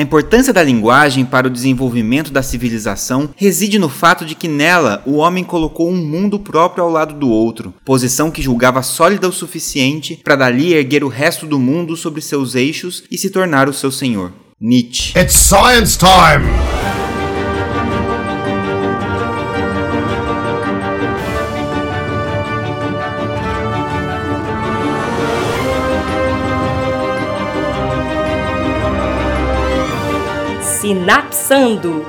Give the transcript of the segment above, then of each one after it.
A importância da linguagem para o desenvolvimento da civilização reside no fato de que nela o homem colocou um mundo próprio ao lado do outro, posição que julgava sólida o suficiente para dali erguer o resto do mundo sobre seus eixos e se tornar o seu senhor. Nietzsche. It's science time! Sinapsando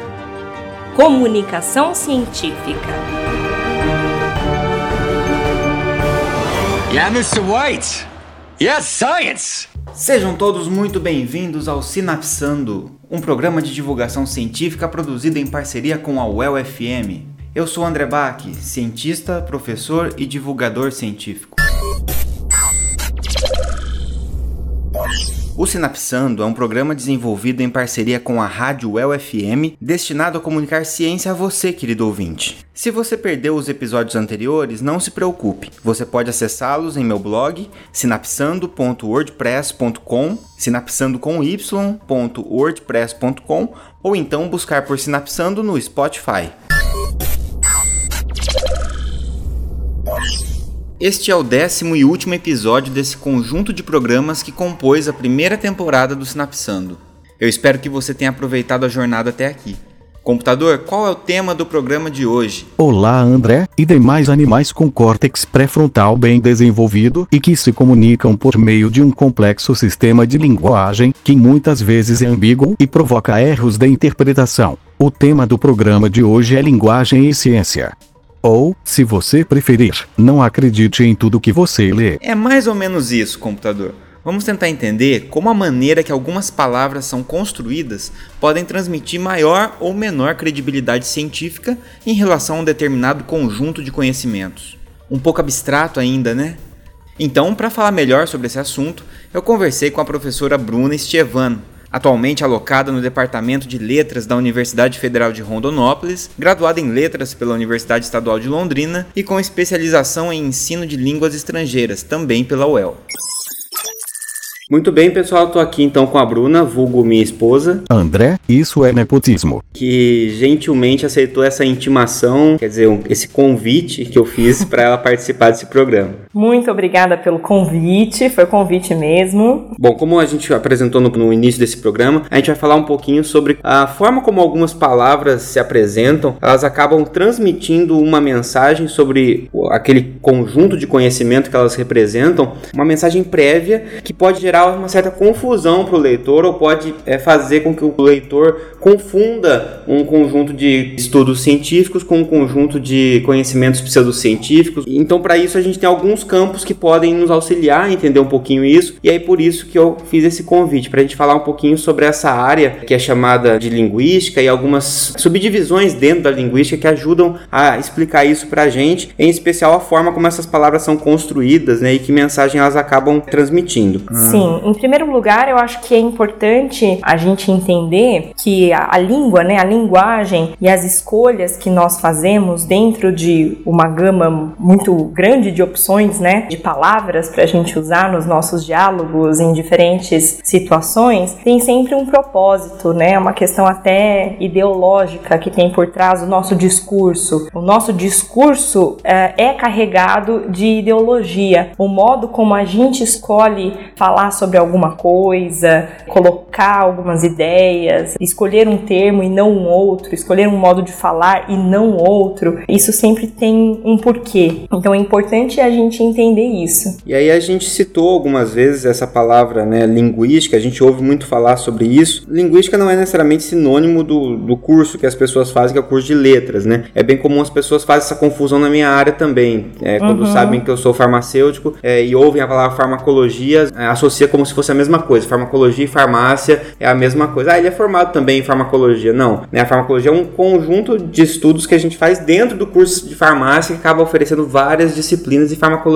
Comunicação Científica. Yeah, Mr. White. Yes, science. Sejam todos muito bem-vindos ao Sinapsando, um programa de divulgação científica produzido em parceria com a UEL FM. Eu sou André Bach, cientista, professor e divulgador científico. O Sinapsando é um programa desenvolvido em parceria com a Rádio UEL FM, destinado a comunicar ciência a você, querido ouvinte. Se você perdeu os episódios anteriores, não se preocupe. Você pode acessá-los em meu blog sinapsando.wordpress.com, sinapsando com y.wordpress.com ou então buscar por Sinapsando no Spotify. Este é o décimo e último episódio desse conjunto de programas que compôs a primeira temporada do Sinapsando. Eu espero que você tenha aproveitado a jornada até aqui. Computador, qual é o tema do programa de hoje? Olá, André, e demais animais com córtex pré-frontal bem desenvolvido e que se comunicam por meio de um complexo sistema de linguagem que muitas vezes é ambíguo e provoca erros de interpretação. O tema do programa de hoje é linguagem e ciência. Ou, se você preferir, não acredite em tudo que você lê. É mais ou menos isso, computador. Vamos tentar entender como a maneira que algumas palavras são construídas podem transmitir maior ou menor credibilidade científica em relação a um determinado conjunto de conhecimentos. Um pouco abstrato ainda, né? Então, para falar melhor sobre esse assunto, eu conversei com a professora Bruna Estevan, atualmente alocada no Departamento de Letras da Universidade Federal de Rondonópolis, graduada em Letras pela Universidade Estadual de Londrina e com especialização em ensino de línguas estrangeiras, também pela UEL. Muito bem, pessoal, estou aqui então com a Bruna, vulgo minha esposa. André, isso é nepotismo. Que gentilmente aceitou essa intimação, quer dizer, esse convite que eu fiz para ela participar desse programa. Muito obrigada pelo convite, foi convite mesmo. Bom, como a gente apresentou no, no início desse programa, a gente vai falar um pouquinho sobre a forma como algumas palavras se apresentam, elas acabam transmitindo uma mensagem sobre aquele conjunto de conhecimento que elas representam, uma mensagem prévia que pode gerar uma certa confusão para o leitor ou pode é, fazer com que o leitor confunda um conjunto de estudos científicos com um conjunto de conhecimentos pseudocientíficos. Então, para isso, a gente tem alguns campos que podem nos auxiliar a entender um pouquinho isso, e aí por isso que eu fiz esse convite, para a gente falar um pouquinho sobre essa área que é chamada de linguística e algumas subdivisões dentro da linguística que ajudam a explicar isso para a gente, em especial a forma como essas palavras são construídas né, e que mensagem elas acabam transmitindo. Sim, em primeiro lugar, eu acho que é importante a gente entender que a, a língua, né, a linguagem e as escolhas que nós fazemos dentro de uma gama muito grande de opções, né, de palavras para a gente usar nos nossos diálogos em diferentes situações, tem sempre um propósito, né, uma questão até ideológica que tem por trás do nosso discurso. O nosso discurso é, é carregado de ideologia, o modo como a gente escolhe falar sobre alguma coisa, colocar algumas ideias, escolher um termo e não um outro, escolher um modo de falar e não outro, isso sempre tem um porquê. Então é importante a gente entender isso. E aí a gente citou algumas vezes essa palavra, né, linguística, a gente ouve muito falar sobre isso. Linguística não é necessariamente sinônimo do, do curso que as pessoas fazem, que é o curso de letras, né? É bem comum as pessoas fazem essa confusão na minha área também. É, quando uhum. sabem que eu sou farmacêutico é, e ouvem a palavra farmacologia, é, associa como se fosse a mesma coisa. Farmacologia e farmácia é a mesma coisa. Ah, ele é formado também em farmacologia. Não, né? A farmacologia é um conjunto de estudos que a gente faz dentro do curso de farmácia que acaba oferecendo várias disciplinas e farmacologia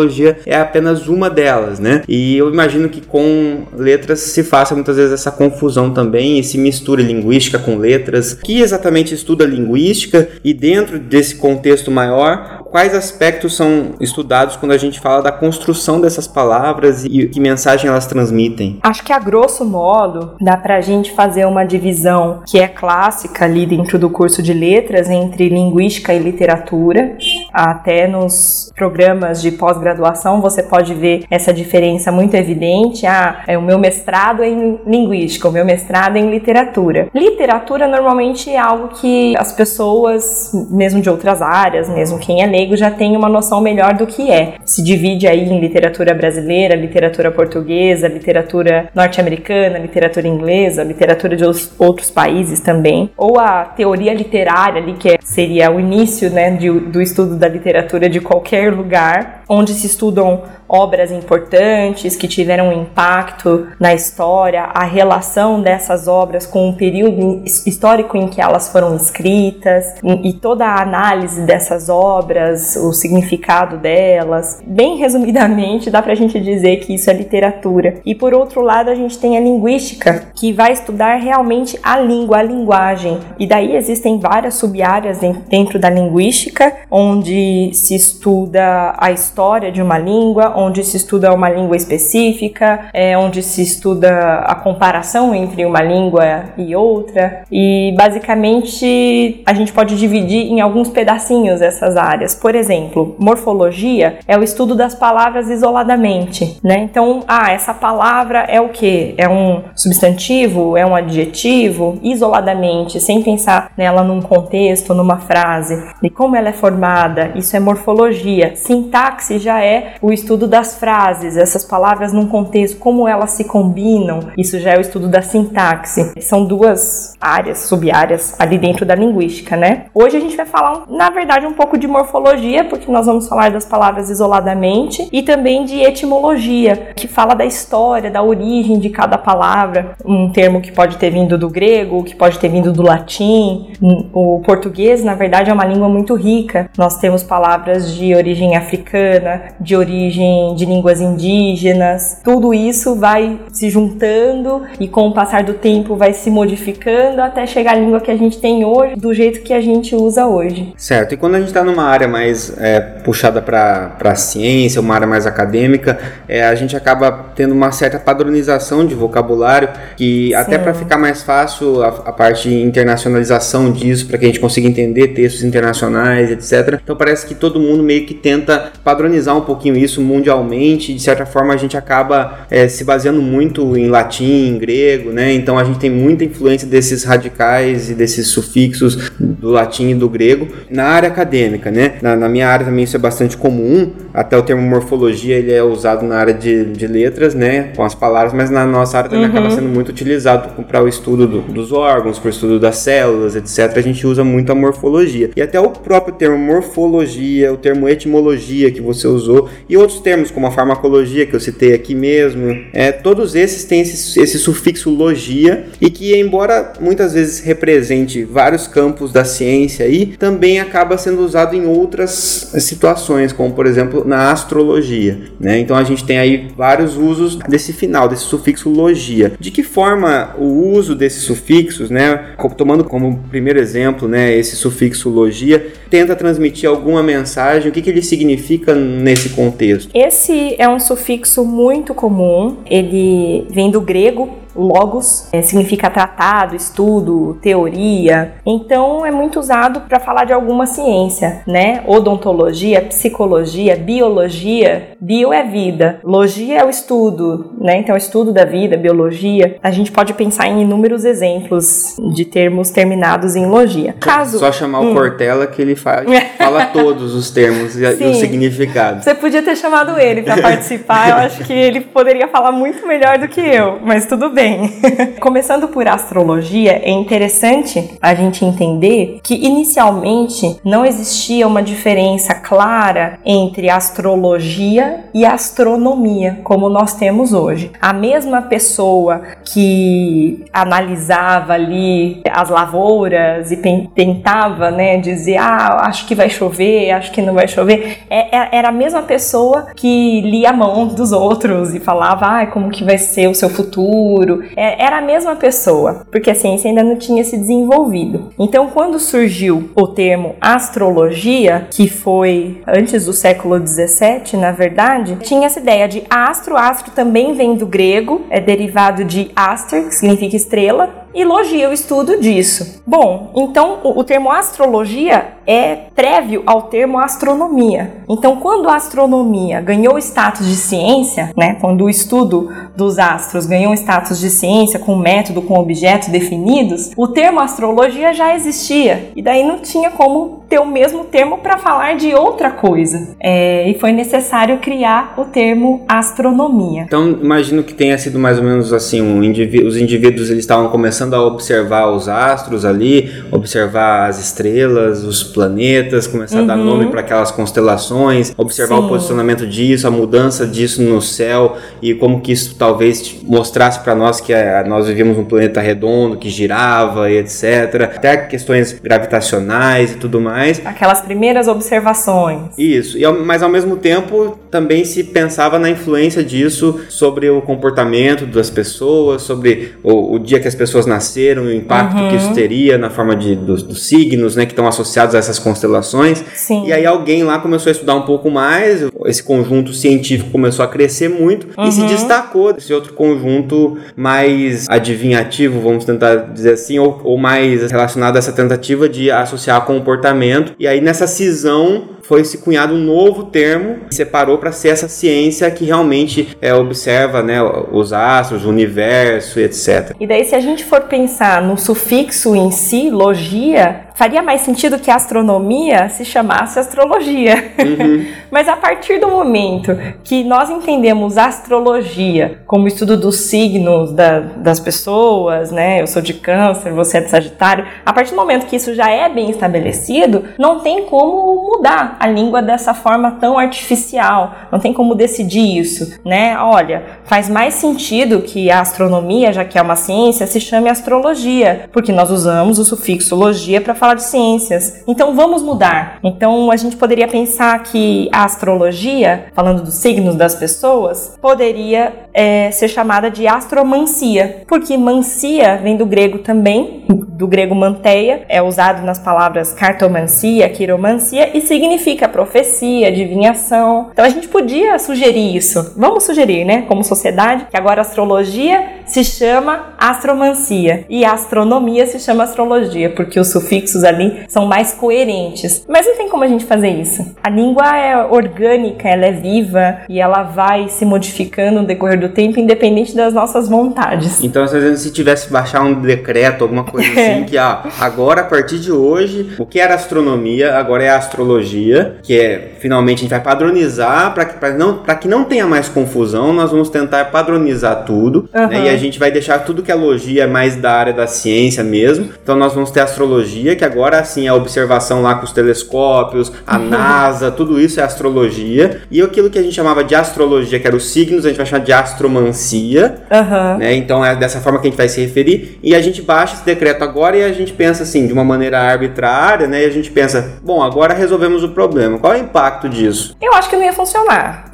é apenas uma delas, né? E eu imagino que com letras se faça muitas vezes essa confusão também e se misture linguística com letras. Que exatamente estuda linguística e dentro desse contexto maior, quais aspectos são estudados quando a gente fala da construção dessas palavras e que mensagem elas transmitem? Acho que a grosso modo dá pra gente fazer uma divisão que é clássica ali dentro do curso de letras entre linguística e literatura. Até nos programas de pós-graduação você pode ver essa diferença muito evidente. Ah, é o meu mestrado em linguística, o meu mestrado em literatura. Literatura normalmente é algo que as pessoas, mesmo de outras áreas, mesmo quem é leigo, já tem uma noção melhor do que é. Se divide aí em literatura brasileira, literatura portuguesa, literatura norte-americana, literatura inglesa, literatura de outros países também, ou a teoria literária ali que seria o início, né, de, do estudo da literatura de qualquer lugar, onde se estudam obras importantes que tiveram impacto na história, a relação dessas obras com o período histórico em que elas foram escritas e toda a análise dessas obras, o significado delas. Bem resumidamente, dá pra gente dizer que isso é literatura. E por outro lado, a gente tem a linguística, que vai estudar realmente a língua, a linguagem. E daí existem várias sub-áreas dentro da linguística, onde se estuda a história de uma língua, onde se estuda uma língua específica, é, onde se estuda a comparação entre uma língua e outra, e basicamente a gente pode dividir em alguns pedacinhos essas áreas. Por exemplo, morfologia é o estudo das palavras isoladamente, né? Então, ah, essa palavra é o que? É um substantivo? É um adjetivo? Isoladamente, sem pensar nela num contexto, numa frase. E como ela é formada? Isso é morfologia. Sintaxe já é o estudo das frases, essas palavras num contexto, como elas se combinam, isso já é o estudo da sintaxe. São duas áreas, sub-áreas ali dentro da linguística, né? Hoje a gente vai falar, na verdade, um pouco de morfologia, porque nós vamos falar das palavras isoladamente, e também de etimologia, que fala da história, da origem de cada palavra, um termo que pode ter vindo do grego, que pode ter vindo do latim. O português, na verdade, é uma língua muito rica. Nós temos palavras de origem africana, de origem de línguas indígenas, tudo isso vai se juntando e com o passar do tempo vai se modificando até chegar à língua que a gente tem hoje, do jeito que a gente usa hoje. Certo, e quando a gente está numa área mais é, puxada para a ciência, uma área mais acadêmica, é, a gente acaba tendo uma certa padronização de vocabulário, que Sim. até para ficar mais fácil a, a parte de internacionalização disso, para que a gente consiga entender textos internacionais, etc. Então parece que todo mundo meio que tenta padronizar um pouquinho isso, mundialmente, de certa forma a gente acaba é, se baseando muito em latim, em grego, né? Então a gente tem muita influência desses radicais e desses sufixos do latim e do grego na área acadêmica, né? Na, na minha área também isso é bastante comum, até o termo morfologia ele é usado na área de, de letras, né? Com as palavras, mas na nossa área também uhum. acaba sendo muito utilizado para o estudo do, dos órgãos, para o estudo das células, etc. A gente usa muito a morfologia. E até o próprio termo morfologia, o termo etimologia que você usou e outros termos, como a farmacologia, que eu citei aqui mesmo, é, todos esses têm esse, esse sufixo logia e que, embora muitas vezes represente vários campos da ciência aí, também acaba sendo usado em outras situações, como por exemplo na astrologia. Né? Então a gente tem aí vários usos desse final, desse sufixo logia. De que forma o uso desses sufixos, né, tomando como primeiro exemplo né, esse sufixo logia, tenta transmitir alguma mensagem, o que, que ele significa nesse contexto? Esse é um sufixo muito comum, ele vem do grego logos é, significa tratado, estudo, teoria. Então é muito usado para falar de alguma ciência, né? Odontologia, psicologia, biologia. Bio é vida, logia é o estudo, né? Então, estudo da vida, biologia. A gente pode pensar em inúmeros exemplos de termos terminados em logia. Caso só chamar hum. o Cortella que ele fala, fala todos os termos e, Sim. o significado. Você podia ter chamado ele para participar. Eu acho que ele poderia falar muito melhor do que eu, mas tudo bem bem. Começando por astrologia, é interessante a gente entender que inicialmente não existia uma diferença clara entre astrologia e astronomia, como nós temos hoje. A mesma pessoa que analisava ali as lavouras e tentava, né, dizer, ah, acho que vai chover, acho que não vai chover, é, é, era a mesma pessoa que lia a mão dos outros e falava, ah, como que vai ser o seu futuro, é, era a mesma pessoa, porque a ciência ainda não tinha se desenvolvido. Então, quando surgiu o termo astrologia, que foi antes do século 17, na verdade, tinha essa ideia de astro. Astro também vem do grego, é derivado de aster, que significa estrela, e logia o estudo disso. Bom, então o, o termo astrologia é prévio ao termo astronomia. Então, quando a astronomia ganhou status de ciência, né, quando o estudo dos astros ganhou status de ciência com método, com objetos definidos, o termo astrologia já existia e daí não tinha como ter o mesmo termo para falar de outra coisa. É, e foi necessário criar o termo astronomia. Então, imagino que tenha sido mais ou menos assim, um indiví os indivíduos eles estavam começando a observar os astros ali, observar as estrelas, os planetas, começar uhum. a dar uhum. nome para aquelas constelações, observar Sim. o posicionamento disso, a mudança disso no céu e como que isso talvez mostrasse para nós que é, nós vivíamos um planeta redondo que girava e etc. Até questões gravitacionais e tudo mais. Aquelas primeiras observações. Isso, e, mas ao mesmo tempo também se pensava na influência disso sobre o comportamento das pessoas, sobre o, o dia que as pessoas nasceram, o impacto uhum. que isso uhum. teria na forma de, dos, dos signos, né, que estão associados a essas constelações. Sim. E aí alguém lá começou a estudar um pouco mais, esse conjunto científico começou a crescer muito uhum. e se uhum. destacou desse outro conjunto mais adivinhativo, vamos tentar dizer assim, ou, ou mais relacionado a essa tentativa de associar comportamento. E aí nessa cisão foi se cunhado um novo termo que separou para ser essa ciência que realmente é, observa né, os astros, o universo, etc. E daí, se a gente for pensar no sufixo em si, logia, faria mais sentido que a astronomia se chamasse astrologia. Uhum. Mas a partir do momento que nós entendemos astrologia como estudo dos signos da, das pessoas, né? Eu sou de câncer, você é de sagitário. A partir do momento que isso já é bem estabelecido, não tem como mudar a língua dessa forma tão artificial. Não tem como decidir isso, né? Olha, faz mais sentido que a astronomia, já que é uma ciência, se chame astrologia, porque nós usamos o sufixo logia para falar de ciências. Então vamos mudar. Então a gente poderia pensar que a astrologia, falando dos signos das pessoas, poderia é, ser chamada de astromancia, porque mancia vem do grego também, do grego manteia, é usado nas palavras cartomancia, quiromancia e significa profecia, adivinhação. Então a gente podia sugerir isso. Vamos sugerir, né, como sociedade, que agora astrologia se chama astromancia e astronomia se chama astrologia, porque os sufixos ali são mais coerentes. Mas não tem como a gente fazer isso. A língua é orgânica, ela é viva e ela vai se modificando no decorrer do tempo, independente das nossas vontades. Então, às vezes, se tivesse baixar um decreto, alguma coisa assim, que ah, agora, a partir de hoje, o que era astronomia, agora é astrologia, que é finalmente a gente vai padronizar para que, não, que não tenha mais confusão, nós vamos tentar padronizar tudo, uhum. né, e a gente vai deixar tudo que é logia é mais da área da ciência mesmo. Então, nós vamos ter astrologia, que agora sim é a observação lá com os telescópios, a NASA, tudo isso é astrologia. E aquilo que a gente chamava de astrologia, que era os signos, a gente vai chamar de astromancia. Uhum. Né? Então é dessa forma que a gente vai se referir. E a gente baixa esse decreto agora e a gente pensa assim, de uma maneira arbitrária, né? E a gente pensa, bom, agora resolvemos o problema. Qual é o impacto disso? Eu acho que não ia funcionar.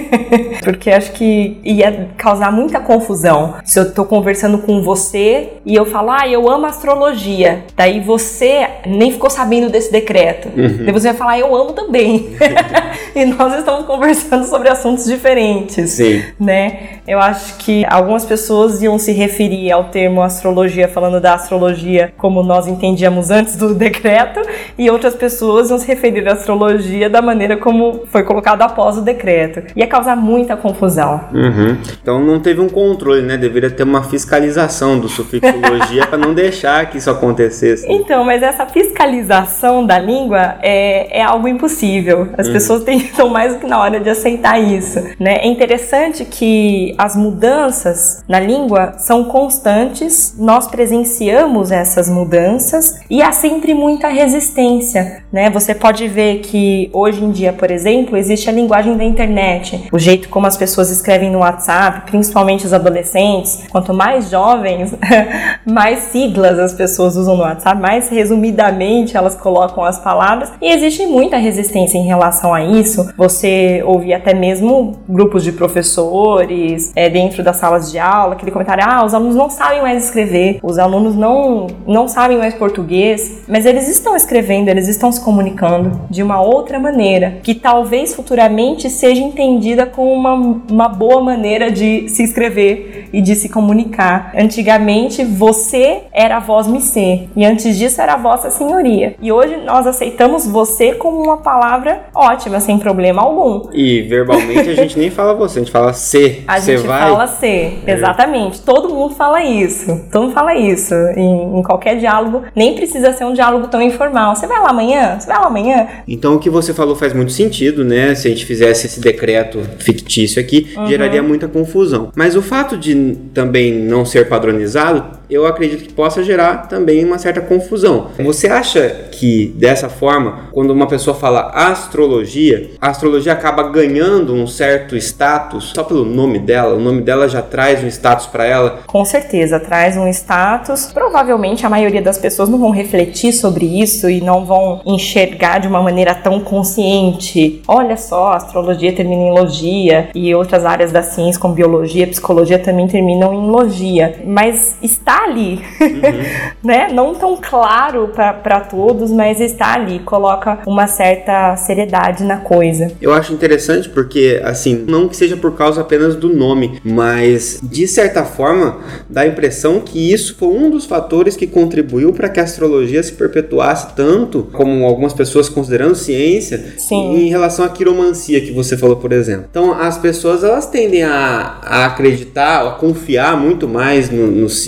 Porque acho que ia causar muita confusão. Se eu tô conversando com você e eu falar, ah, eu amo astrologia. Daí você nem ficou sabendo desse decreto. Uhum. Daí você vai falar, eu amo também. e nós estamos conversando sobre assuntos diferentes. Sim. Né? Eu acho que algumas pessoas iam se referir ao termo astrologia, falando da astrologia como nós entendíamos antes do decreto, e outras pessoas iam se referir à astrologia da maneira como foi colocado após o decreto. Ia causar muita confusão. Uhum. Então não teve um controle, né? Deveria ter uma fiscalização do sufixologia para não deixar que isso acontecesse. Então, mas essa fiscalização da língua é, é algo impossível. As uhum. pessoas têm, estão mais do que na hora de aceitar isso. Né? É interessante que as mudanças na língua são constantes, nós presenciamos essas mudanças e há sempre muita resistência, né? Você pode ver que hoje em dia, por exemplo, existe a linguagem da internet, o jeito como as pessoas escrevem no WhatsApp, principalmente os adolescentes. Quanto mais jovens, mais siglas as pessoas usam no WhatsApp, mais resumidamente elas colocam as palavras e existe muita resistência em relação a isso. Você ouve até mesmo grupos de professores é, dentro das salas de aula, aquele comentário: ah, os alunos não sabem mais escrever, os alunos não, não sabem mais português, mas eles estão escrevendo, eles estão se comunicando de uma outra maneira, que talvez futuramente seja entendida como uma, uma boa maneira de se escrever e de se comunicar. Antigamente, você era a voz me ser, e antes disso era a vossa senhoria. E hoje nós aceitamos você como uma palavra ótima, sem problema algum. E verbalmente a gente nem fala você, a gente fala ser. A gente vai? fala ser, é. exatamente. Todo mundo fala isso. Todo mundo fala isso. Em, em, qualquer diálogo, nem precisa ser um diálogo tão informal. Você vai lá amanhã? Você vai lá amanhã? Então o que você falou faz muito sentido, né? Se a gente fizesse esse decreto fictício aqui, uhum. geraria muita confusão. Mas o fato de também não ser padronizado eu acredito que possa gerar também uma certa confusão. Você acha que dessa forma, quando uma pessoa fala astrologia, a astrologia acaba ganhando um certo status só pelo nome dela? O nome dela já traz um status para ela? Com certeza, traz um status. Provavelmente a maioria das pessoas não vão refletir sobre isso e não vão enxergar de uma maneira tão consciente. Olha só, astrologia termina em logia e outras áreas da ciência, como biologia, psicologia, também terminam em logia. Mas está ali, uhum. né? Não tão claro para todos, mas está ali, coloca uma certa seriedade na coisa. Eu acho interessante porque, assim, não que seja por causa apenas do nome, mas de certa forma dá a impressão que isso foi um dos fatores que contribuiu para que a astrologia se perpetuasse tanto, como algumas pessoas considerando ciência, Sim. em relação à quiromancia que você falou, por exemplo. Então, as pessoas elas tendem a, a acreditar, a confiar muito mais no, nos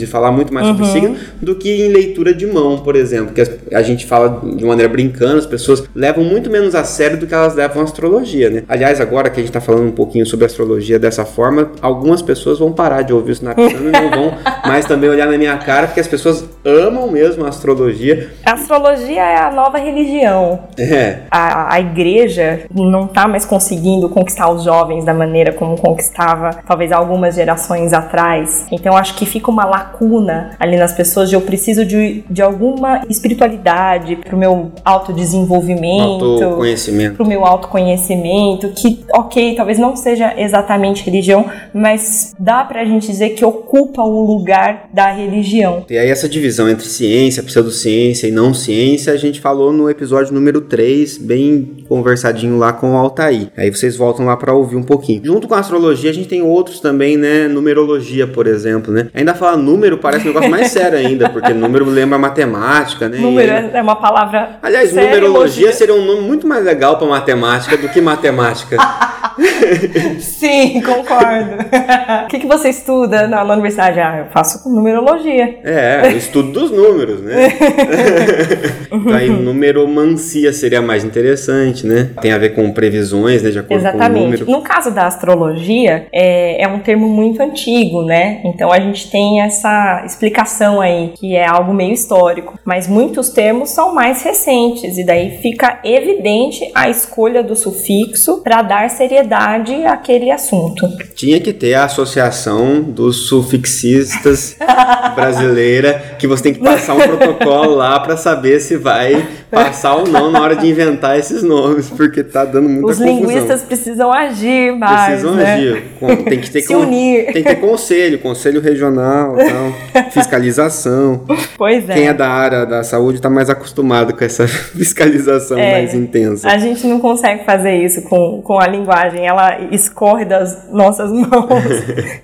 signos e falar muito mais uhum. sobre signo do que em leitura de mão, por exemplo, que a gente fala de maneira brincando, as pessoas levam muito menos a sério do que elas levam a astrologia, né? Aliás, agora que a gente está falando um pouquinho sobre astrologia dessa forma, algumas pessoas vão parar de ouvir o Snapchat e não vão mais também olhar na minha cara, porque as pessoas amam mesmo a astrologia. A astrologia é a nova religião. É. A, a igreja não está mais conseguindo conquistar os jovens da maneira como conquistava talvez algumas gerações atrás. Então acho que fica uma lacuna lacuna ali nas pessoas de eu preciso de, de alguma espiritualidade para o meu autodesenvolvimento, autoconhecimento. para o meu autoconhecimento, que, ok, talvez não seja exatamente religião, mas dá para a gente dizer que ocupa o lugar da religião. E aí essa divisão entre ciência, pseudociência e não ciência, a gente falou no episódio número 3, bem conversadinho lá com o Altair. Aí vocês voltam lá para ouvir um pouquinho. Junto com a astrologia, a gente tem outros também, né? Numerologia, por exemplo, né? Ainda fala número parece um negócio mais sério ainda, porque número lembra matemática, né? Número e... é uma palavra. Aliás, numerologia seria um nome muito mais legal para matemática do que matemática. Sim, concordo. O que, que você estuda na, na universidade? Ah, eu faço numerologia. É, o estudo dos números, né? então, aí, numeromancia seria mais interessante, né? Tem a ver com previsões, né? De acordo Exatamente. com o número. No caso da astrologia, é, é um termo muito antigo, né? Então a gente tem essa explicação aí, que é algo meio histórico. Mas muitos termos são mais recentes, e daí fica evidente a escolha do sufixo para dar seriedade seriedade aquele assunto. Tinha que ter a associação dos sufixistas brasileira, que você tem que passar um protocolo lá para saber se vai passar ou não na hora de inventar esses nomes, porque tá dando muita Os confusão. Os linguistas precisam agir mais, Precisam né? agir. Tem que ter Se unir. Tem que ter conselho, conselho regional, tal, fiscalização. Pois é. Quem é da área da saúde está mais acostumado com essa fiscalização é, mais intensa. A gente não consegue fazer isso com, com a linguagem, ela escorre das nossas mãos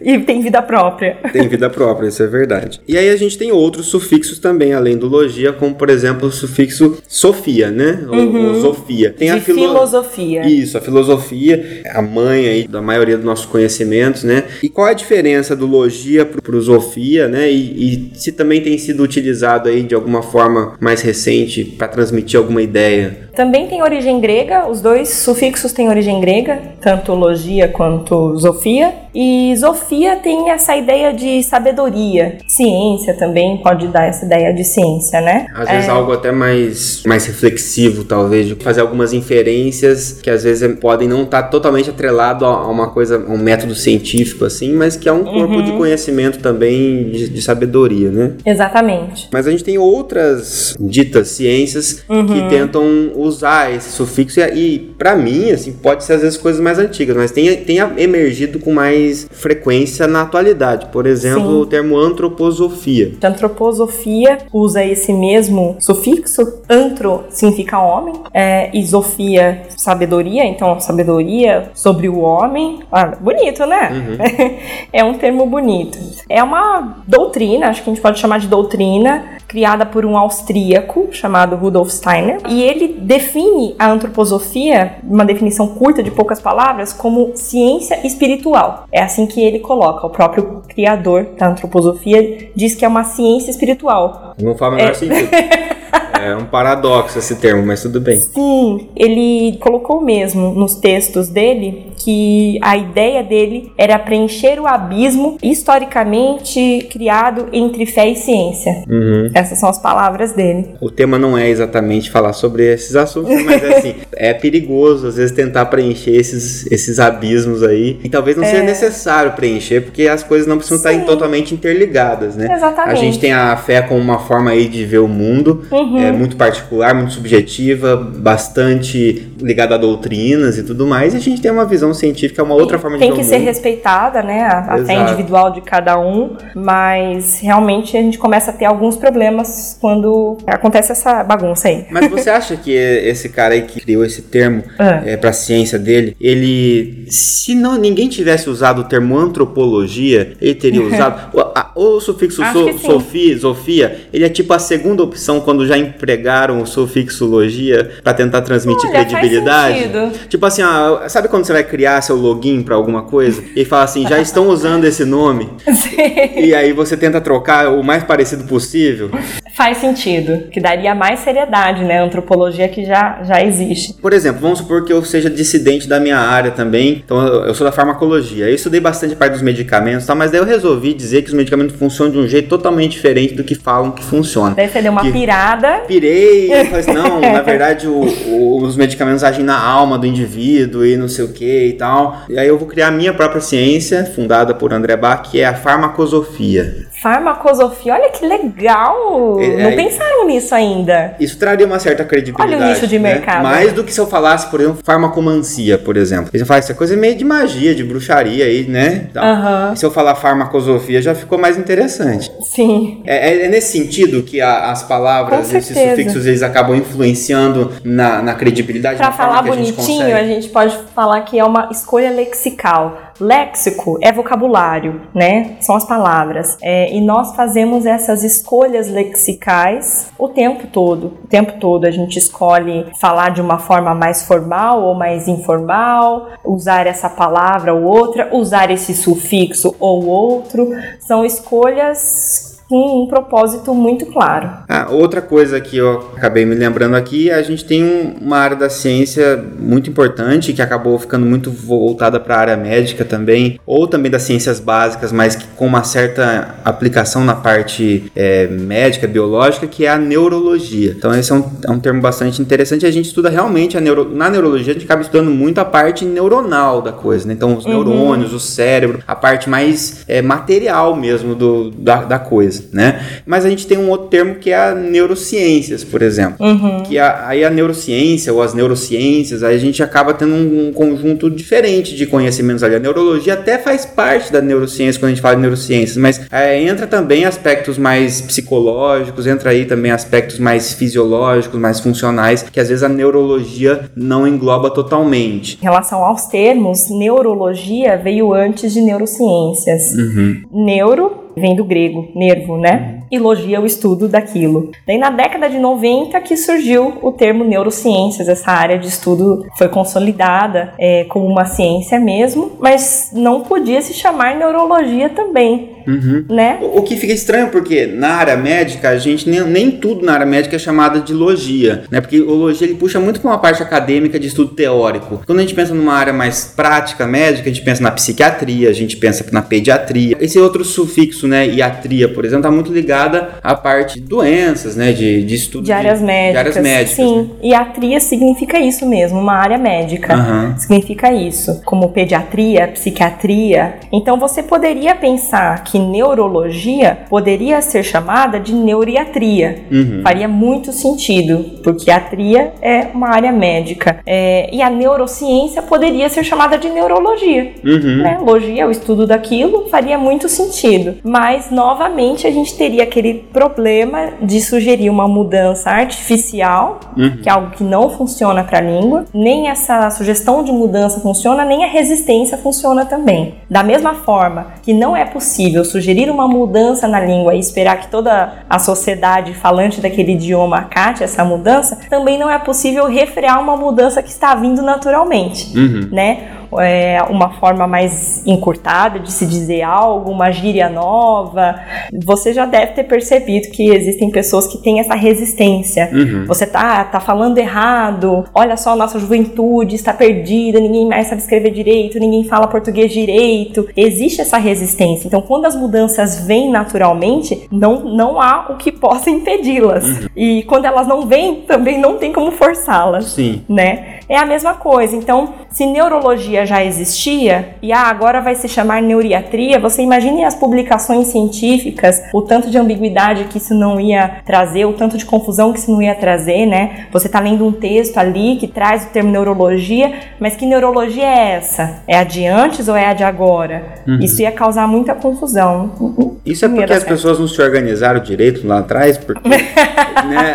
e tem vida própria. Tem vida própria, isso é verdade. E aí a gente tem outros sufixos também, além do logia, como por exemplo o sufixo Sofia, né? Ou, uhum. ou Sofia. Tem De a filo... filosofia. Isso, a filosofia, a mãe aí da maioria dos nossos conhecimentos, né? E qual é a diferença do logia para o Sofia, né? E, e, se também tem sido utilizado aí de alguma forma mais recente para transmitir alguma ideia? Também tem origem grega, os dois sufixos têm origem grega. Tanto logia quanto zofia. E zofia tem essa ideia de sabedoria. Ciência também pode dar essa ideia de ciência, né? Às vezes é... algo até mais, mais reflexivo, talvez, de fazer algumas inferências que às vezes podem não estar totalmente atrelado a uma coisa, a um método científico, assim, mas que é um corpo uhum. de conhecimento também de, de, sabedoria, né? Exatamente. Mas a gente tem outras ditas ciências uhum. que tentam usar esse sufixo e, e para mim, assim, pode ser às vezes coisas mais antigas, mas tem, tem emergido com mais frequência na atualidade. Por exemplo, Sim. o termo antroposofia. Antroposofia usa esse mesmo sufixo. Antro significa homem, é, e sofia, sabedoria, então sabedoria sobre o homem. Ah, bonito, né? Uhum. é um termo bonito. É uma doutrina, acho que a gente pode chamar de doutrina, criada por um austríaco chamado Rudolf Steiner, e ele define a antroposofia, uma definição curta de poucas palavras, como ciência espiritual. É assim que ele coloca. O próprio criador da antroposofia diz que é uma ciência espiritual. Não faz o menor é... sentido. É um paradoxo esse termo, mas tudo bem. Sim, ele colocou mesmo nos textos dele que a ideia dele era preencher o abismo historicamente criado entre fé e ciência. Uhum. Essas são as palavras dele. O tema não é exatamente falar sobre esses assuntos, mas é assim, é perigoso às vezes tentar preencher esses, esses abismos aí. E talvez não é. seja necessário preencher, porque as coisas não precisam Sim. estar totalmente interligadas, né? Exatamente. A gente tem a fé como uma forma aí de ver o mundo. Uhum. É muito particular, muito subjetiva, bastante ligada a doutrinas e tudo mais, e a gente tem uma visão científica, uma outra forma tem de Tem que ser respeitada, né, a, a fé individual de cada um, mas realmente a gente começa a ter alguns problemas quando acontece essa bagunça aí. Mas você acha que esse cara aí que criou esse termo ah. é, para a ciência dele, ele, se não ninguém tivesse usado o termo antropologia, ele teria usado o, a, o sufixo so, Sofia, Sofia, ele é tipo a segunda opção quando já empregaram o sufixo logia para tentar transmitir Olha, credibilidade. Tipo assim, ah, sabe quando você vai criar seu login para alguma coisa e fala assim, já estão usando esse nome? Sim. E aí você tenta trocar o mais parecido possível? Faz sentido, que daria mais seriedade, né? Antropologia que já, já existe. Por exemplo, vamos supor que eu seja dissidente da minha área também, então eu sou da farmacologia. Eu estudei bastante a parte dos medicamentos, tá? mas daí eu resolvi dizer que os medicamentos funcionam de um jeito totalmente diferente do que falam que funciona. Daí você deu uma que pirada. Pirei, mas não, na verdade o, o, os medicamentos agem na alma do indivíduo e não sei o que e tal. E aí eu vou criar a minha própria ciência, fundada por André Bach, que é a farmacosofia. Farmacosofia, olha que legal! É, não é, pensaram nisso ainda. Isso traria uma certa credibilidade. Olha o nicho de né? mercado. Mais do que se eu falasse, por exemplo, farmacomancia, por exemplo. Você fala, essa coisa é meio de magia, de bruxaria aí, né? Então, uhum. Se eu falar farmacosofia, já ficou mais interessante. Sim. É, é, é nesse sentido que a, as palavras, esses sufixos, eles acabam influenciando na, na credibilidade. Pra falar bonitinho, a gente, a gente pode falar que é uma escolha lexical. Léxico é vocabulário, né? São as palavras. É, e nós fazemos essas escolhas lexicais o tempo todo. O tempo todo a gente escolhe falar de uma forma mais formal ou mais informal, usar essa palavra ou outra, usar esse sufixo ou outro. São escolhas com um propósito muito claro. Ah, outra coisa que eu acabei me lembrando aqui, a gente tem um, uma área da ciência muito importante que acabou ficando muito voltada para a área médica também, ou também das ciências básicas, mas que, com uma certa aplicação na parte é, médica, biológica, que é a neurologia. Então esse é um, é um termo bastante interessante. A gente estuda realmente a neuro, na neurologia, a gente acaba estudando muito a parte neuronal da coisa, né? Então os uhum. neurônios, o cérebro, a parte mais é, material mesmo do, da, da coisa né? Mas a gente tem um outro termo que é a neurociências, por exemplo. Uhum. Que a, aí a neurociência ou as neurociências, aí a gente acaba tendo um, um, conjunto diferente de conhecimentos ali. A neurologia até faz parte da neurociência quando a gente fala de neurociências, mas é, entra também aspectos mais psicológicos, entra aí também aspectos mais fisiológicos, mais funcionais, que às vezes a neurologia não engloba totalmente. Em relação aos termos, neurologia veio antes de neurociências. Uhum. Neuro vem do grego, nervo, né? E logia é o estudo daquilo. Daí na década de 90 que surgiu o termo neurociências, essa área de estudo foi consolidada é, como uma ciência mesmo, mas não podia se chamar neurologia também. Uhum. Né? O que fica estranho porque na área médica a gente nem, nem tudo na área médica é chamada de logia, né? Porque o logia ele puxa muito para uma parte acadêmica de estudo teórico. Quando a gente pensa numa área mais prática médica, a gente pensa na psiquiatria, a gente pensa na pediatria. Esse outro sufixo, né, iatria, por exemplo, está muito ligada à parte de doenças, né, de, de estudo de áreas de, médicas. De áreas médicas Sim, né? iatria significa isso mesmo, uma área médica. Uhum. Significa isso, como pediatria, psiquiatria. Então você poderia pensar que neurologia poderia ser chamada de neuriatria. Uhum. Faria muito sentido, porque a tria é uma área médica. É, e a neurociência poderia ser chamada de neurologia. Uhum. Né? Logia o estudo daquilo, faria muito sentido. Mas, novamente, a gente teria aquele problema de sugerir uma mudança artificial, Uhum. que é algo que não funciona para a língua. Nem essa sugestão de mudança funciona, nem a resistência funciona também. Da mesma forma que não é possível sugerir uma mudança na língua e esperar que toda a sociedade falante daquele idioma acate essa mudança, também não é possível refrear uma mudança que está vindo naturalmente, Uhum. né? É uma forma mais encurtada de se dizer algo, uma gíria nova. Você já deve ter percebido que existem pessoas que têm essa resistência. Uhum. Você tá, tá falando errado, olha só, a nossa juventude está perdida, ninguém mais sabe escrever direito, ninguém fala português direito. Existe essa resistência. Então, quando as mudanças vêm naturalmente, não, não há o que possa impedi-las. E quando elas não vêm, também não tem como forçá-las Sim. né? É a mesma coisa. Então, se neurologia já existia e ah, agora vai se chamar neuriatria, você imagine as publicações científicas, o tanto de ambiguidade que isso não ia trazer, o tanto de confusão que isso não ia trazer, né? Você tá lendo um texto ali que traz o termo neurologia, mas que neurologia é essa? É a de antes ou é a de agora? Isso ia causar muita confusão. Isso é porque as certo. pessoas não se organizaram direito lá atrás, porque, né,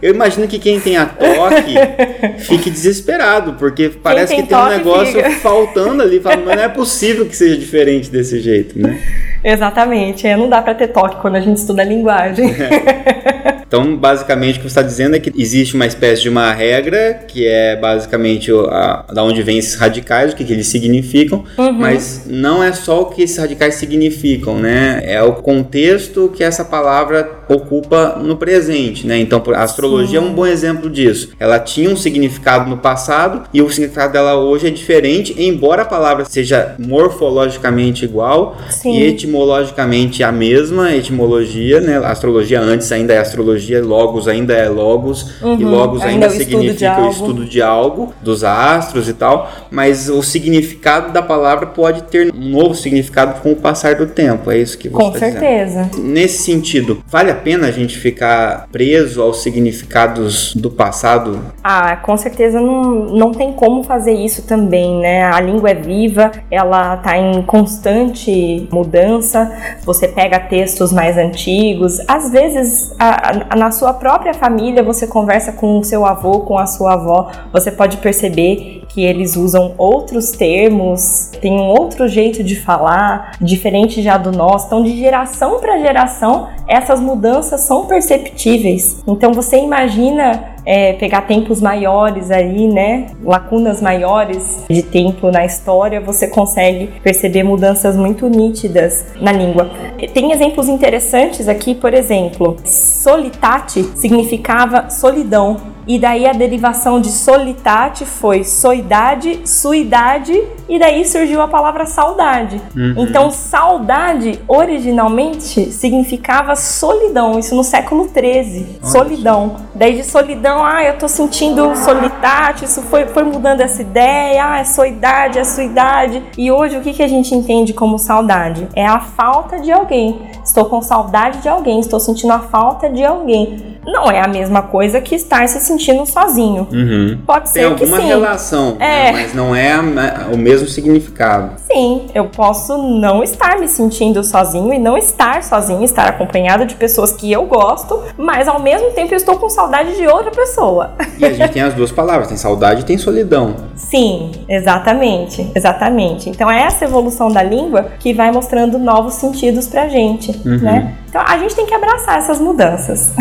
eu imagino que quem tem a toque fique desesperado, porque parece tem que tem um negócio fica. faltando ali, fala, mas não é possível que seja diferente desse jeito, né? Exatamente. É, não dá para ter toque quando a gente estuda a linguagem. Então, basicamente, o que você está dizendo é que existe uma espécie de uma regra, que é basicamente o- a, da onde vêm esses radicais, o que, que eles significam, mas não é só o que esses radicais significam, né? É o contexto que essa palavra ocupa no presente, né? Então, a astrologia é um bom exemplo disso. Ela tinha um significado no passado e o significado dela hoje é diferente, embora a palavra seja morfologicamente igual Sim. e etimologicamente a mesma etimologia, né? A astrologia antes ainda é astrologia, logos ainda é logos e Uhum. logos Ainda ainda, é de significa o estudo de algo, dos astros e tal, mas o significado da palavra pode ter um novo significado com o passar do tempo. É isso que você Com está dizendo. certeza. Nesse sentido, vale a pena a gente ficar preso aos significados do passado? Ah, com certeza não, não tem como fazer isso também, né? A língua é viva, ela tá em constante mudança. Você pega textos mais antigos, às vezes a- na sua própria família você conversa com o seu avô, com a sua avó, você pode perceber que eles usam outros termos, tem um outro jeito de falar, diferente já do nosso. Então, de geração para geração, essas mudanças são perceptíveis. Então, você imagina é, pegar tempos maiores aí, né? Lacunas maiores de tempo na história, você consegue perceber mudanças muito nítidas na língua. Tem exemplos interessantes aqui, por exemplo, solitate significava solidão. E daí a derivação de solitate foi soidade, suidade, e daí surgiu a palavra saudade. Então, saudade originalmente significava solidão, isso no século XIII. Solidão. Daí de solidão, ah, eu tô sentindo solitate, isso foi, foi mudando essa ideia, ah, é soidade, é suidade. E hoje o que, que a gente entende como saudade? É a falta de alguém. Estou com saudade de alguém, estou sentindo a falta de alguém. Não é a mesma coisa que estar se sentindo sozinho. Pode Tem ser que alguma sim. relação, né? É. mas não é o mesmo significado. Sim, eu posso não estar me sentindo sozinho e não estar sozinho, estar acompanhado de pessoas que eu gosto, mas ao mesmo tempo eu estou com saudade de outra pessoa. E a gente tem as duas palavras, tem saudade e tem solidão. Sim, exatamente, exatamente. Então é essa evolução da língua que vai mostrando novos sentidos pra gente, né? Então a gente tem que abraçar essas mudanças.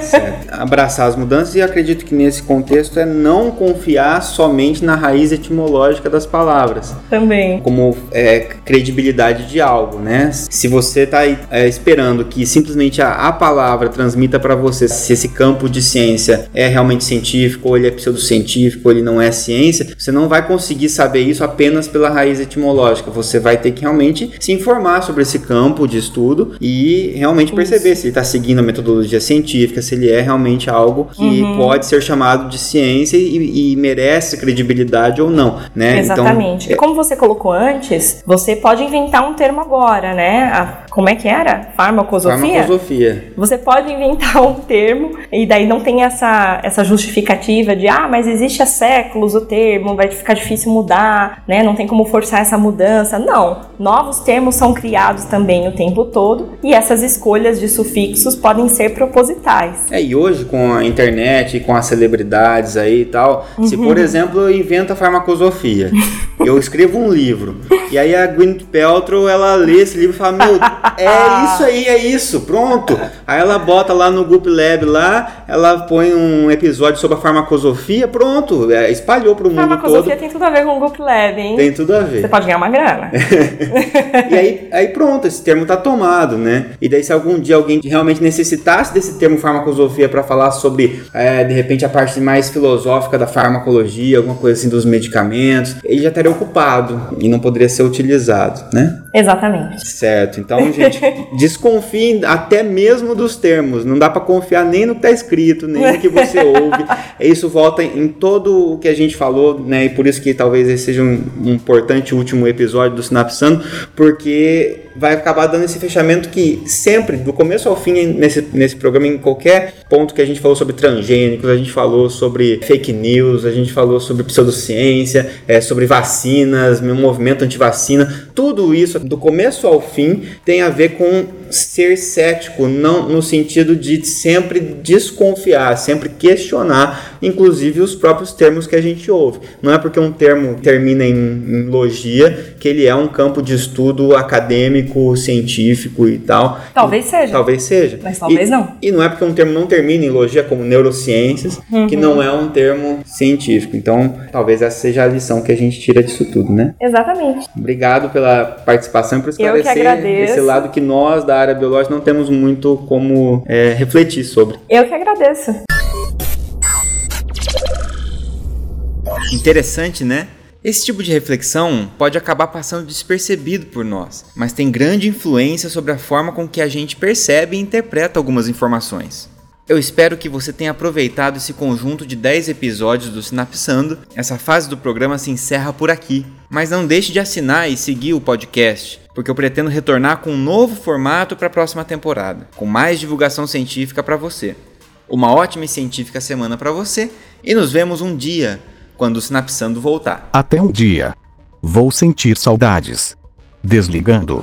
Certo. Abraçar as mudanças e acredito que nesse contexto é não confiar somente na raiz etimológica das palavras. Também. Como é, credibilidade de algo, né? Se você está é, esperando que simplesmente a, a palavra transmita para você se esse campo de ciência é realmente científico ou ele é pseudocientífico ou ele não é ciência, você não vai conseguir saber isso apenas pela raiz etimológica. Você vai ter que realmente se informar sobre esse campo de estudo e realmente perceber Isso. se ele está seguindo a metodologia científica, se ele é realmente algo que uhum. pode ser chamado de ciência e, e, merece credibilidade ou não, né? Então, Exatamente. Então, Como você colocou antes, você pode inventar um termo agora, né? A, como é que era? Farmacosofia? Farmacosofia. Você pode inventar um termo e daí não tem essa, essa justificativa de ah, mas existe há séculos o termo, vai ficar difícil mudar, né? Não tem como forçar essa mudança. Não. Novos termos são criados também o tempo todo e essas escolhas de sufixos podem ser propositais. É, e hoje com a internet e com as celebridades aí e tal, uhum. se por exemplo eu invento a farmacosofia, eu escrevo um livro e aí a Gwyneth Paltrow ela lê esse livro e fala: Meu, é isso aí, é isso, pronto. Aí ela bota lá no Goop Lab lá, ela põe um episódio sobre a farmacosofia, pronto, é, espalhou para o mundo todo. Farmacosofia tem tudo a ver com o Goop Lab, hein? Tem tudo a ver. Você pode ganhar uma grana. e aí, aí pronto, esse termo tá tomado, né? E daí se algum dia alguém realmente necessitasse desse termo farmacosofia para falar sobre, é, de repente, a parte mais filosófica da farmacologia, alguma coisa assim dos medicamentos, ele já estaria ocupado e não poderia ser utilizado, né? Exatamente. Certo. Então, gente, desconfiem até mesmo dos termos. Não dá para confiar nem no que tá escrito, nem no que você ouve. Isso volta em todo o que a gente falou, né? E por isso que talvez esse seja um, um importante último episódio do Sinapsando, porque vai acabar dando esse fechamento que sempre, do começo ao fim, nesse, nesse programa, em qualquer ponto que a gente falou sobre transgênicos, a gente falou sobre fake news, a gente falou sobre pseudociência, é, sobre vacinas, meu movimento anti-vacina, tudo isso, do começo ao fim, tem a ver com ser cético, não no sentido de sempre desconfiar, sempre questionar, inclusive os próprios termos que a gente ouve. Não é porque um termo termina em, em logia que ele é um campo de estudo acadêmico, científico e tal. Talvez seja. Talvez seja. Mas talvez e, não. E não é porque um termo não termina em logia, como neurociências, uhum. que não é um termo científico. Então, talvez essa seja a lição que a gente tira disso tudo, né? Exatamente. Obrigado pela participação e por esclarecer esse lado que nós da área biológica não temos muito como é, refletir sobre. Eu que agradeço. Interessante, né? Esse tipo de reflexão pode acabar passando despercebido por nós, mas tem grande influência sobre a forma com que a gente percebe e interpreta algumas informações. Eu espero que você tenha aproveitado esse conjunto de 10 episódios do Sinapsando. Essa fase do programa se encerra por aqui, mas não deixe de assinar e seguir o podcast porque eu pretendo retornar com um novo formato para a próxima temporada, com mais divulgação científica para você. Uma ótima e científica semana para você e nos vemos um dia quando o Sinapsando voltar. Até um dia. Vou sentir saudades. Desligando.